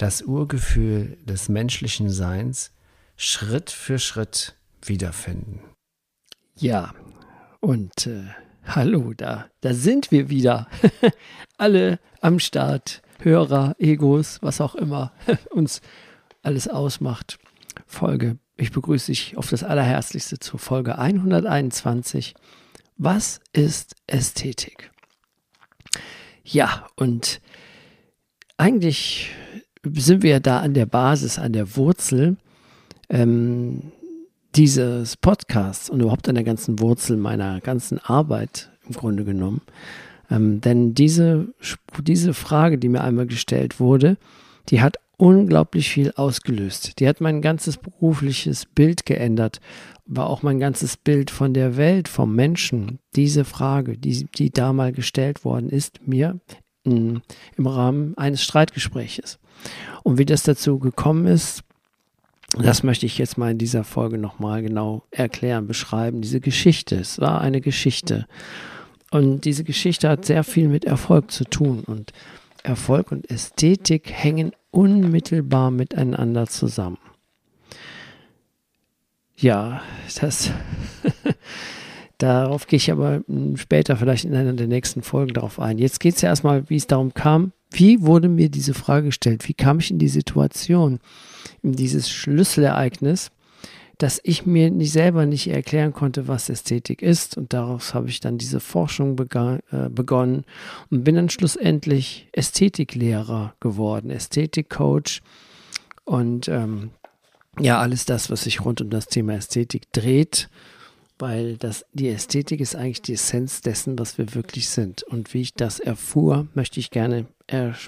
das Urgefühl des menschlichen Seins Schritt für Schritt wiederfinden. Ja, und äh, hallo, da, da sind wir wieder. Alle am Start, Hörer, Egos, was auch immer uns alles ausmacht. Folge. Ich begrüße dich auf das Allerherzlichste zur Folge 121. Was ist Ästhetik? Ja, und eigentlich sind wir da an der Basis, an der Wurzel ähm, dieses Podcasts und überhaupt an der ganzen Wurzel meiner ganzen Arbeit im Grunde genommen. Ähm, denn diese, diese Frage, die mir einmal gestellt wurde, die hat unglaublich viel ausgelöst. Die hat mein ganzes berufliches Bild geändert, war auch mein ganzes Bild von der Welt, vom Menschen. Diese Frage, die, die da mal gestellt worden ist, mir in, im Rahmen eines Streitgespräches. Und wie das dazu gekommen ist, das möchte ich jetzt mal in dieser Folge nochmal genau erklären, beschreiben. Diese Geschichte, es war eine Geschichte. Und diese Geschichte hat sehr viel mit Erfolg zu tun. Und Erfolg und Ästhetik hängen unmittelbar miteinander zusammen. Ja, das Darauf gehe ich aber hm, später vielleicht in einer der nächsten Folgen darauf ein. Jetzt geht es ja erstmal, wie es darum kam. Wie wurde mir diese Frage gestellt? Wie kam ich in die Situation, in dieses Schlüsselereignis, dass ich mir nicht selber nicht erklären konnte, was Ästhetik ist. Und daraus habe ich dann diese Forschung äh, begonnen und bin dann schlussendlich Ästhetiklehrer geworden, Ästhetikcoach und ähm, ja, alles das, was sich rund um das Thema Ästhetik dreht weil das, die Ästhetik ist eigentlich die Essenz dessen, was wir wirklich sind. Und wie ich das erfuhr, möchte ich gerne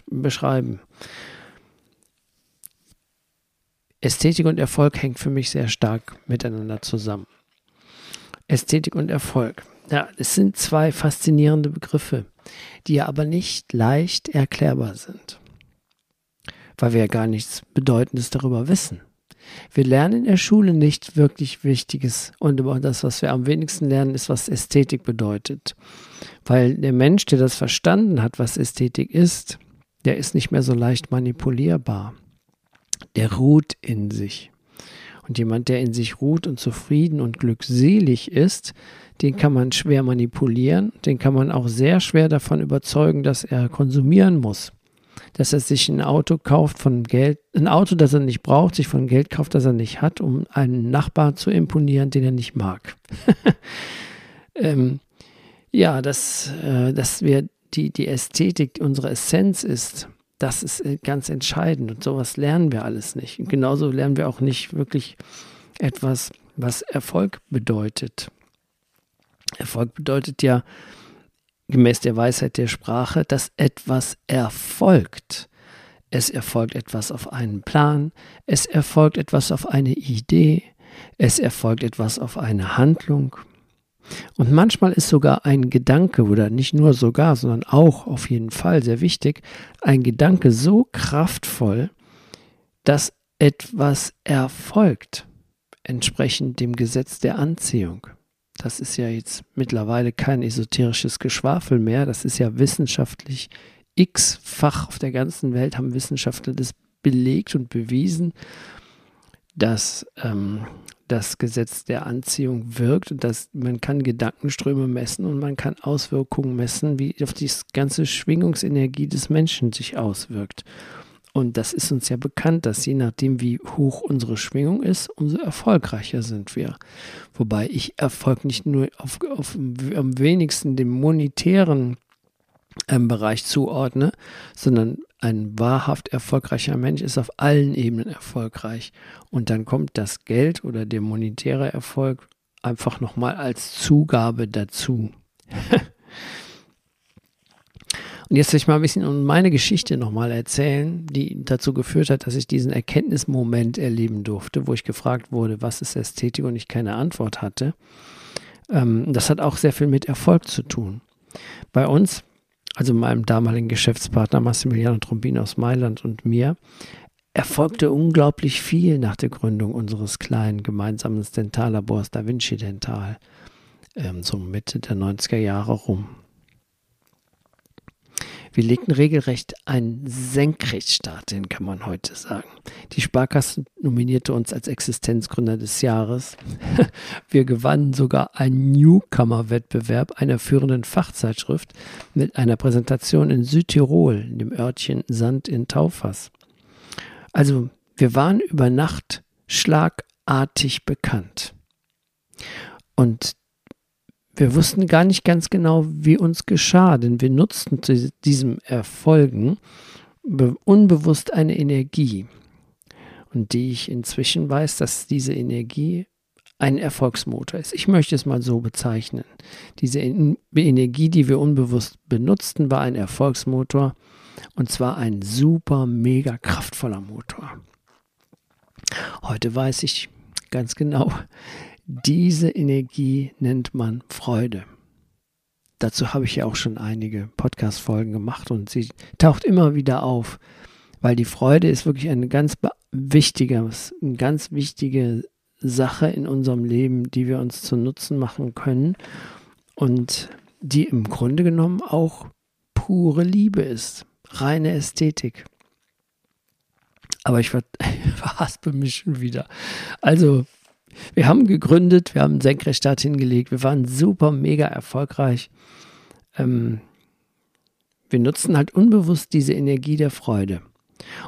beschreiben. Ästhetik und Erfolg hängt für mich sehr stark miteinander zusammen. Ästhetik und Erfolg. Ja, es sind zwei faszinierende Begriffe, die aber nicht leicht erklärbar sind, weil wir ja gar nichts Bedeutendes darüber wissen. Wir lernen in der Schule nicht wirklich Wichtiges und das, was wir am wenigsten lernen, ist, was Ästhetik bedeutet. Weil der Mensch, der das verstanden hat, was Ästhetik ist, der ist nicht mehr so leicht manipulierbar. Der ruht in sich. Und jemand, der in sich ruht und zufrieden und glückselig ist, den kann man schwer manipulieren, den kann man auch sehr schwer davon überzeugen, dass er konsumieren muss dass er sich ein Auto kauft von Geld, ein Auto, das er nicht braucht, sich von Geld kauft, das er nicht hat, um einen Nachbar zu imponieren, den er nicht mag. ähm, ja, dass, äh, dass wir die, die Ästhetik unsere Essenz ist, das ist äh, ganz entscheidend und sowas lernen wir alles nicht. Und genauso lernen wir auch nicht wirklich etwas, was Erfolg bedeutet. Erfolg bedeutet ja, gemäß der Weisheit der Sprache, dass etwas erfolgt. Es erfolgt etwas auf einen Plan, es erfolgt etwas auf eine Idee, es erfolgt etwas auf eine Handlung. Und manchmal ist sogar ein Gedanke, oder nicht nur sogar, sondern auch auf jeden Fall sehr wichtig, ein Gedanke so kraftvoll, dass etwas erfolgt, entsprechend dem Gesetz der Anziehung das ist ja jetzt mittlerweile kein esoterisches Geschwafel mehr, das ist ja wissenschaftlich x-fach auf der ganzen Welt haben Wissenschaftler das belegt und bewiesen, dass ähm, das Gesetz der Anziehung wirkt und dass man kann Gedankenströme messen und man kann Auswirkungen messen, wie auf die ganze Schwingungsenergie des Menschen sich auswirkt. Und das ist uns ja bekannt, dass je nachdem, wie hoch unsere Schwingung ist, umso erfolgreicher sind wir. Wobei ich Erfolg nicht nur auf, auf am wenigsten dem monetären ähm, Bereich zuordne, sondern ein wahrhaft erfolgreicher Mensch ist auf allen Ebenen erfolgreich. Und dann kommt das Geld oder der monetäre Erfolg einfach nochmal als Zugabe dazu. Und jetzt will ich mal ein bisschen meine Geschichte nochmal erzählen, die dazu geführt hat, dass ich diesen Erkenntnismoment erleben durfte, wo ich gefragt wurde, was ist Ästhetik und ich keine Antwort hatte. Ähm, das hat auch sehr viel mit Erfolg zu tun. Bei uns, also meinem damaligen Geschäftspartner Massimiliano Trombin aus Mailand und mir, erfolgte unglaublich viel nach der Gründung unseres kleinen gemeinsamen Dentallabors Da Vinci Dental, ähm, so Mitte der 90er Jahre rum. Wir legten regelrecht einen Senkrechtstart hin, kann man heute sagen. Die Sparkasse nominierte uns als Existenzgründer des Jahres. Wir gewannen sogar einen Newcomer-Wettbewerb einer führenden Fachzeitschrift mit einer Präsentation in Südtirol, in dem Örtchen Sand in Taufers. Also, wir waren über Nacht schlagartig bekannt. Und wir wussten gar nicht ganz genau, wie uns geschah, denn wir nutzten zu diesem Erfolgen unbewusst eine Energie. Und die ich inzwischen weiß, dass diese Energie ein Erfolgsmotor ist. Ich möchte es mal so bezeichnen. Diese Energie, die wir unbewusst benutzten, war ein Erfolgsmotor und zwar ein super, mega kraftvoller Motor. Heute weiß ich ganz genau, diese Energie nennt man Freude. Dazu habe ich ja auch schon einige Podcast-Folgen gemacht und sie taucht immer wieder auf, weil die Freude ist wirklich eine ganz wichtige, eine ganz wichtige Sache in unserem Leben, die wir uns zu Nutzen machen können und die im Grunde genommen auch pure Liebe ist, reine Ästhetik. Aber ich verhaspe mich schon wieder. Also wir haben gegründet, wir haben einen Senkrechtstart hingelegt, wir waren super, mega erfolgreich. Ähm, wir nutzen halt unbewusst diese Energie der Freude.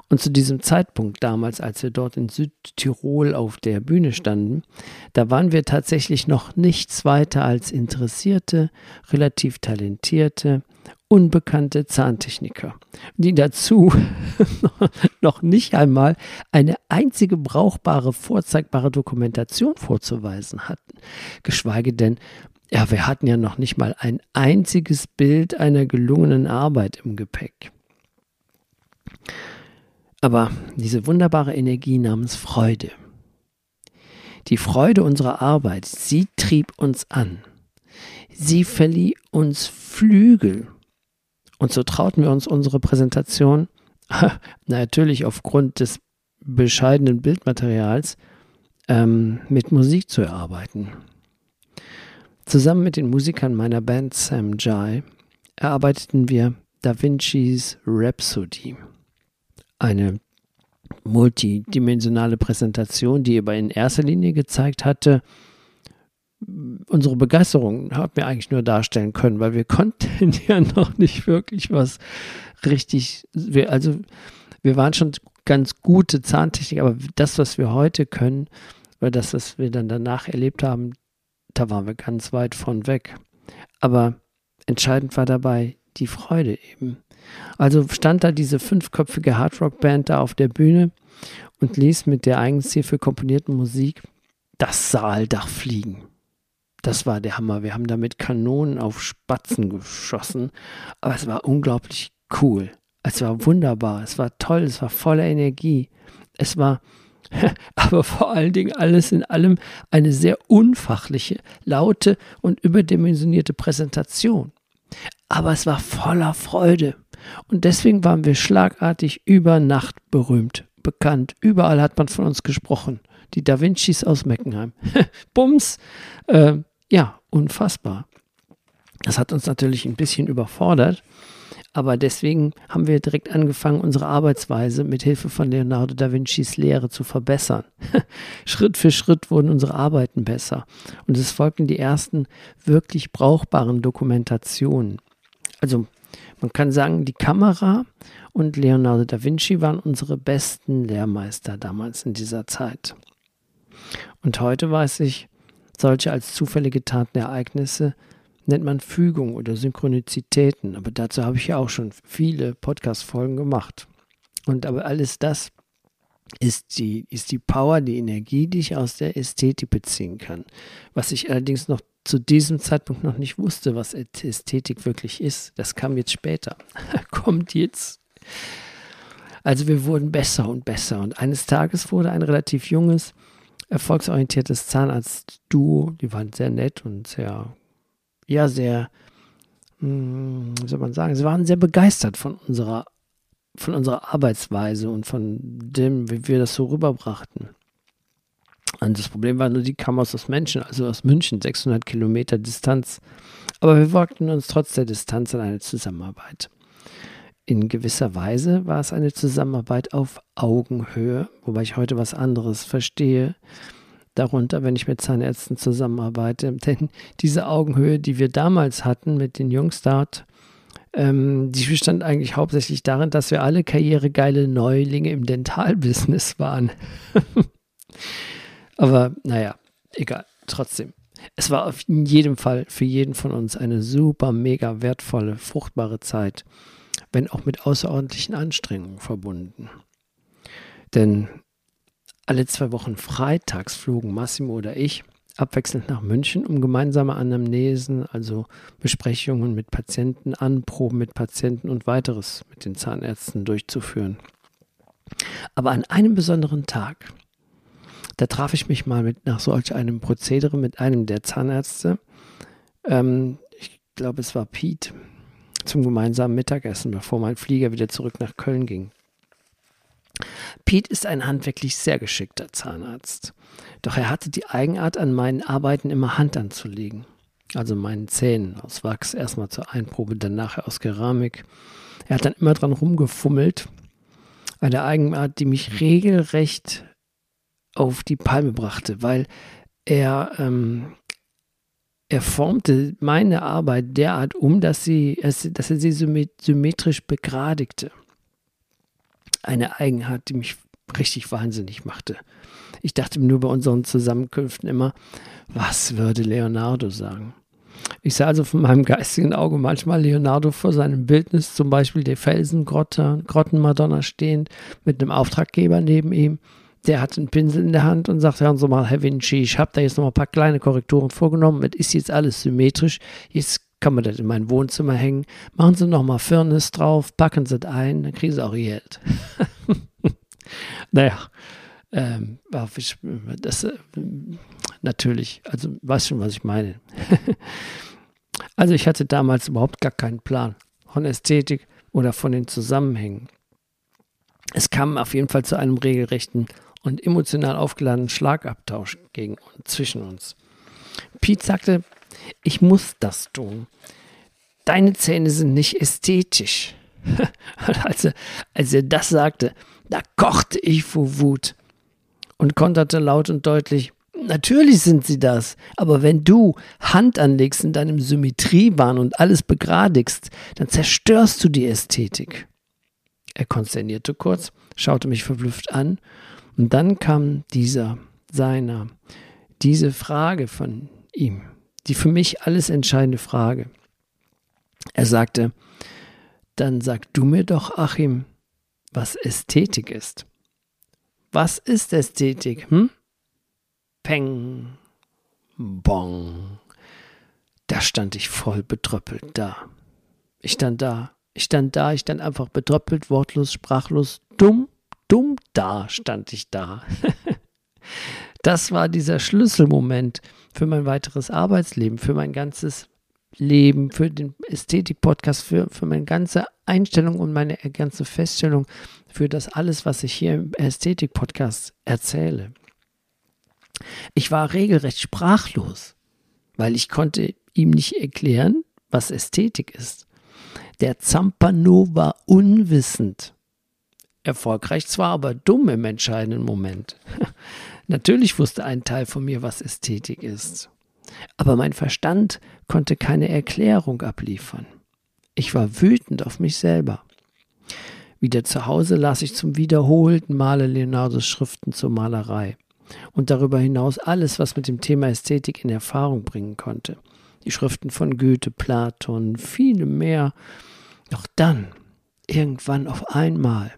Und zu diesem Zeitpunkt damals, als wir dort in Südtirol auf der Bühne standen, da waren wir tatsächlich noch nichts weiter als interessierte, relativ talentierte, unbekannte Zahntechniker, die dazu noch nicht einmal eine einzige brauchbare, vorzeigbare Dokumentation vorzuweisen hatten, geschweige denn, ja, wir hatten ja noch nicht mal ein einziges Bild einer gelungenen Arbeit im Gepäck. Aber diese wunderbare Energie namens Freude, die Freude unserer Arbeit, sie trieb uns an. Sie verlieh uns Flügel und so trauten wir uns unsere Präsentation, natürlich aufgrund des bescheidenen Bildmaterials, ähm, mit Musik zu erarbeiten. Zusammen mit den Musikern meiner Band Sam Jai erarbeiteten wir Da Vinci's Rhapsody. Eine multidimensionale Präsentation, die aber in erster Linie gezeigt hatte, unsere Begeisterung haben wir eigentlich nur darstellen können, weil wir konnten ja noch nicht wirklich was richtig, wir, also wir waren schon ganz gute Zahntechnik, aber das, was wir heute können, oder das, was wir dann danach erlebt haben, da waren wir ganz weit von weg. Aber entscheidend war dabei die Freude eben. Also stand da diese fünfköpfige Hardrock-Band da auf der Bühne und ließ mit der eigens hierfür komponierten Musik das Saaldach fliegen. Das war der Hammer. Wir haben damit Kanonen auf Spatzen geschossen. Aber es war unglaublich cool. Es war wunderbar. Es war toll. Es war voller Energie. Es war aber vor allen Dingen alles in allem eine sehr unfachliche, laute und überdimensionierte Präsentation. Aber es war voller Freude. Und deswegen waren wir schlagartig über Nacht berühmt, bekannt. Überall hat man von uns gesprochen. Die Da Vincis aus Meckenheim. Bums. Äh, ja, unfassbar. Das hat uns natürlich ein bisschen überfordert, aber deswegen haben wir direkt angefangen, unsere Arbeitsweise mit Hilfe von Leonardo da Vincis Lehre zu verbessern. Schritt für Schritt wurden unsere Arbeiten besser und es folgten die ersten wirklich brauchbaren Dokumentationen. Also man kann sagen, die Kamera und Leonardo da Vinci waren unsere besten Lehrmeister damals in dieser Zeit. Und heute weiß ich, solche als zufällige Tatenereignisse nennt man Fügung oder Synchronizitäten, aber dazu habe ich ja auch schon viele Podcast-Folgen gemacht. Und aber alles das ist die, ist die Power, die Energie, die ich aus der Ästhetik beziehen kann. Was ich allerdings noch zu diesem Zeitpunkt noch nicht wusste, was Ästhetik wirklich ist. Das kam jetzt später. Kommt jetzt. Also wir wurden besser und besser. Und eines Tages wurde ein relativ junges, erfolgsorientiertes Zahnarzt-Duo, die waren sehr nett und sehr, ja, sehr, hm, wie soll man sagen, sie waren sehr begeistert von unserer, von unserer Arbeitsweise und von dem, wie wir das so rüberbrachten. Und das Problem war nur, die kamen aus das Menschen, also aus München, 600 Kilometer Distanz. Aber wir wagten uns trotz der Distanz an eine Zusammenarbeit. In gewisser Weise war es eine Zusammenarbeit auf Augenhöhe, wobei ich heute was anderes verstehe darunter, wenn ich mit Zahnärzten zusammenarbeite. Denn diese Augenhöhe, die wir damals hatten mit den Jungs dort, ähm, die bestand eigentlich hauptsächlich darin, dass wir alle karrieregeile Neulinge im Dentalbusiness waren. Aber naja, egal, trotzdem. Es war auf jeden Fall für jeden von uns eine super, mega wertvolle, fruchtbare Zeit, wenn auch mit außerordentlichen Anstrengungen verbunden. Denn alle zwei Wochen freitags flogen Massimo oder ich abwechselnd nach München, um gemeinsame Anamnesen, also Besprechungen mit Patienten, Anproben mit Patienten und weiteres mit den Zahnärzten durchzuführen. Aber an einem besonderen Tag, da traf ich mich mal mit, nach solch einem Prozedere mit einem der Zahnärzte. Ähm, ich glaube, es war Pete, zum gemeinsamen Mittagessen, bevor mein Flieger wieder zurück nach Köln ging. Pete ist ein handwerklich sehr geschickter Zahnarzt. Doch er hatte die Eigenart, an meinen Arbeiten immer Hand anzulegen. Also meinen Zähnen aus Wachs, erstmal zur Einprobe, dann nachher aus Keramik. Er hat dann immer dran rumgefummelt. Eine Eigenart, die mich regelrecht auf die Palme brachte, weil er, ähm, er formte meine Arbeit derart um, dass, sie, dass er sie symmetrisch begradigte. Eine Eigenart, die mich richtig wahnsinnig machte. Ich dachte nur bei unseren Zusammenkünften immer, was würde Leonardo sagen? Ich sah also von meinem geistigen Auge manchmal Leonardo vor seinem Bildnis, zum Beispiel der Felsengrotte, Grottenmadonna stehend, mit einem Auftraggeber neben ihm der hat einen Pinsel in der Hand und sagt, hören Sie mal, Herr Vinci, ich habe da jetzt noch ein paar kleine Korrekturen vorgenommen, es ist jetzt alles symmetrisch, jetzt kann man das in mein Wohnzimmer hängen, machen Sie noch mal Firnis drauf, packen Sie das ein, dann kriegen Sie auch Ihr Geld. naja, ähm, das, äh, natürlich, also weißt schon, was ich meine. also ich hatte damals überhaupt gar keinen Plan von Ästhetik oder von den Zusammenhängen. Es kam auf jeden Fall zu einem regelrechten und emotional aufgeladenen Schlagabtausch gegen, zwischen uns. Pete sagte, ich muss das tun. Deine Zähne sind nicht ästhetisch. als, er, als er das sagte, da kochte ich vor Wut und konterte laut und deutlich, Natürlich sind sie das, aber wenn du Hand anlegst in deinem Symmetriebahn und alles begradigst, dann zerstörst du die Ästhetik. Er konsternierte kurz, schaute mich verblüfft an und dann kam dieser, seiner, diese Frage von ihm, die für mich alles entscheidende Frage. Er sagte, dann sag du mir doch, Achim, was Ästhetik ist. Was ist Ästhetik? Hm? Peng, bong. Da stand ich voll betröppelt da. Ich stand da, ich stand da, ich stand einfach betröppelt, wortlos, sprachlos, dumm dumm da stand ich da. das war dieser Schlüsselmoment für mein weiteres Arbeitsleben, für mein ganzes Leben, für den Ästhetik-Podcast, für, für meine ganze Einstellung und meine ganze Feststellung, für das alles, was ich hier im Ästhetik-Podcast erzähle. Ich war regelrecht sprachlos, weil ich konnte ihm nicht erklären, was Ästhetik ist. Der Zampano war unwissend Erfolgreich zwar, aber dumm im entscheidenden Moment. Natürlich wusste ein Teil von mir, was Ästhetik ist. Aber mein Verstand konnte keine Erklärung abliefern. Ich war wütend auf mich selber. Wieder zu Hause las ich zum wiederholten Male Leonardos Schriften zur Malerei und darüber hinaus alles, was mit dem Thema Ästhetik in Erfahrung bringen konnte. Die Schriften von Goethe, Platon, viele mehr. Doch dann, irgendwann auf einmal,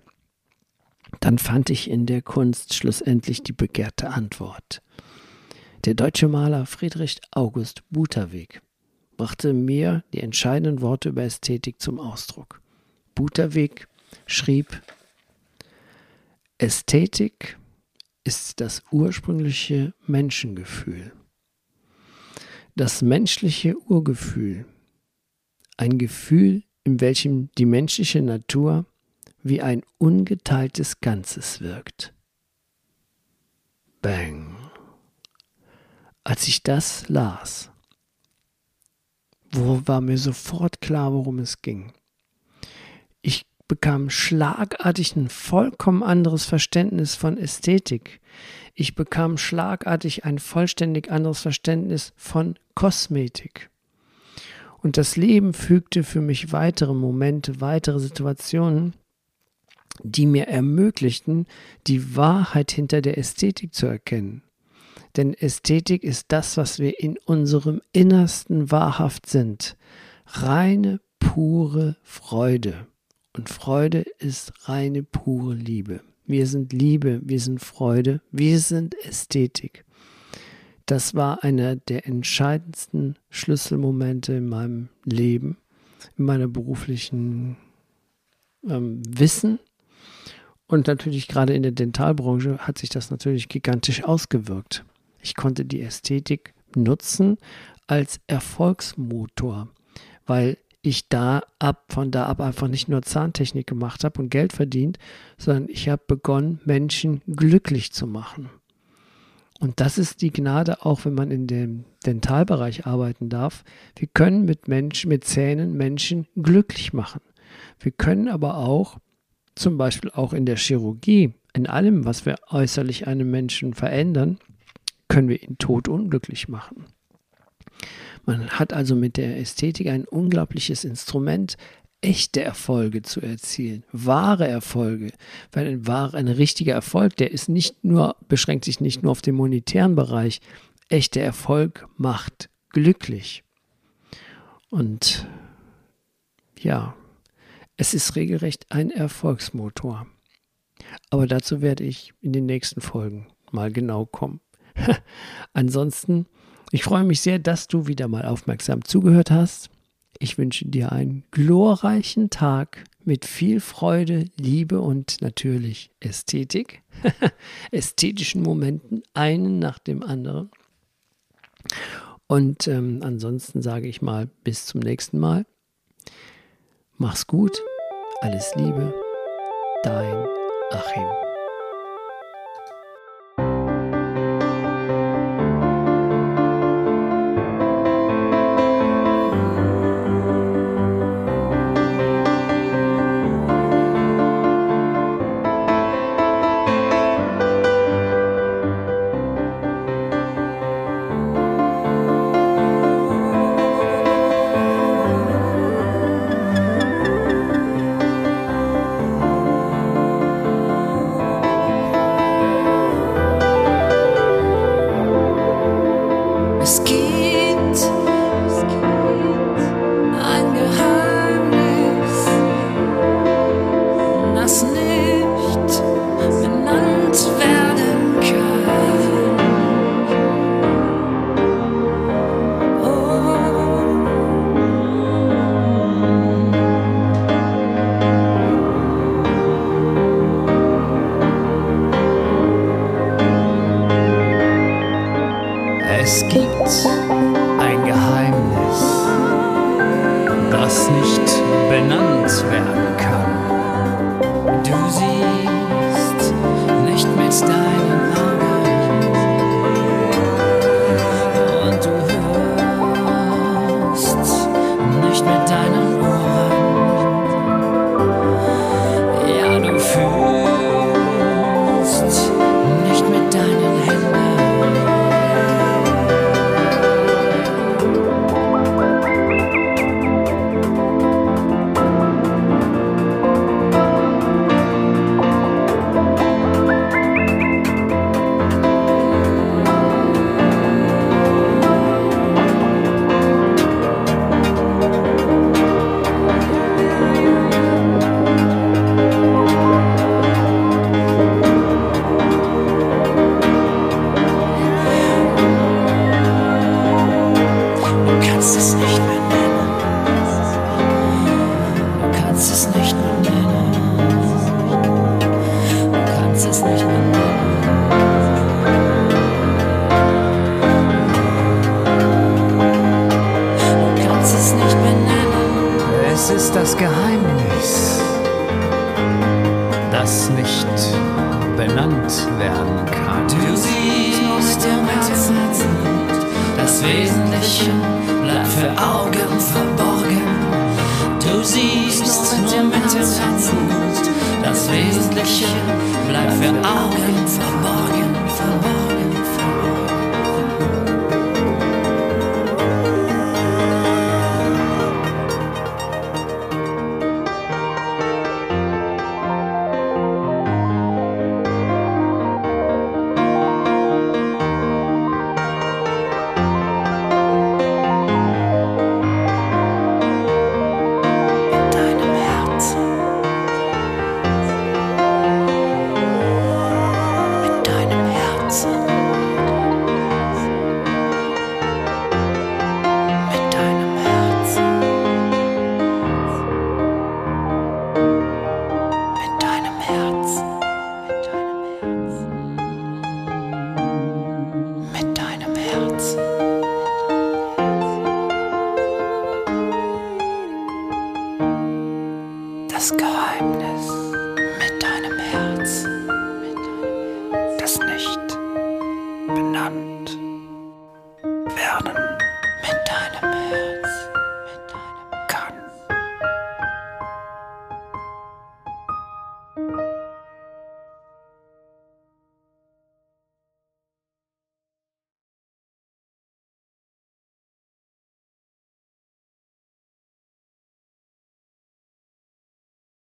dann fand ich in der Kunst schlussendlich die begehrte Antwort. Der deutsche Maler Friedrich August Buterweg brachte mir die entscheidenden Worte über Ästhetik zum Ausdruck. Buterweg schrieb, Ästhetik ist das ursprüngliche Menschengefühl. Das menschliche Urgefühl, ein Gefühl, in welchem die menschliche Natur wie ein ungeteiltes Ganzes wirkt. Bang. Als ich das las, wo war mir sofort klar, worum es ging. Ich bekam schlagartig ein vollkommen anderes Verständnis von Ästhetik. Ich bekam schlagartig ein vollständig anderes Verständnis von Kosmetik. Und das Leben fügte für mich weitere Momente, weitere Situationen, die mir ermöglichten, die Wahrheit hinter der Ästhetik zu erkennen. Denn Ästhetik ist das, was wir in unserem Innersten wahrhaft sind. Reine, pure Freude. Und Freude ist reine, pure Liebe. Wir sind Liebe, wir sind Freude, wir sind Ästhetik. Das war einer der entscheidendsten Schlüsselmomente in meinem Leben, in meiner beruflichen ähm, Wissen. Und natürlich gerade in der Dentalbranche hat sich das natürlich gigantisch ausgewirkt. Ich konnte die Ästhetik nutzen als Erfolgsmotor, weil ich da ab, von da ab einfach nicht nur Zahntechnik gemacht habe und Geld verdient, sondern ich habe begonnen, Menschen glücklich zu machen. Und das ist die Gnade, auch wenn man in dem Dentalbereich arbeiten darf. Wir können mit Menschen, mit Zähnen Menschen glücklich machen. Wir können aber auch, zum Beispiel auch in der Chirurgie, in allem, was wir äußerlich einem Menschen verändern, können wir ihn tot unglücklich machen. Man hat also mit der Ästhetik ein unglaubliches Instrument, echte Erfolge zu erzielen, wahre Erfolge. Weil ein wahrer, ein richtiger Erfolg, der ist nicht nur, beschränkt sich nicht nur auf den monetären Bereich. Echter Erfolg macht glücklich. Und ja, es ist regelrecht ein Erfolgsmotor. Aber dazu werde ich in den nächsten Folgen mal genau kommen. Ansonsten, ich freue mich sehr, dass du wieder mal aufmerksam zugehört hast. Ich wünsche dir einen glorreichen Tag mit viel Freude, Liebe und natürlich Ästhetik, ästhetischen Momenten, einen nach dem anderen. Und ähm, ansonsten sage ich mal bis zum nächsten Mal. Mach's gut, alles Liebe, dein Achim.